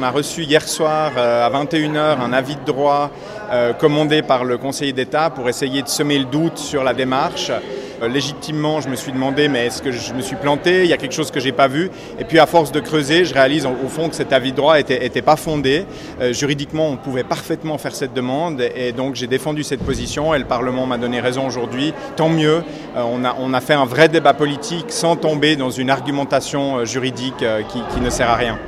On a reçu hier soir euh, à 21h un avis de droit euh, commandé par le conseiller d'État pour essayer de semer le doute sur la démarche. Euh, légitimement, je me suis demandé, mais est-ce que je me suis planté? Il y a quelque chose que j'ai pas vu. Et puis, à force de creuser, je réalise au fond que cet avis de droit était, était pas fondé. Juridiquement, on pouvait parfaitement faire cette demande, et donc j'ai défendu cette position. Et le Parlement m'a donné raison aujourd'hui. Tant mieux. On, a, fait un vrai débat politique sans tomber dans une argumentation juridique qui ne sert à rien.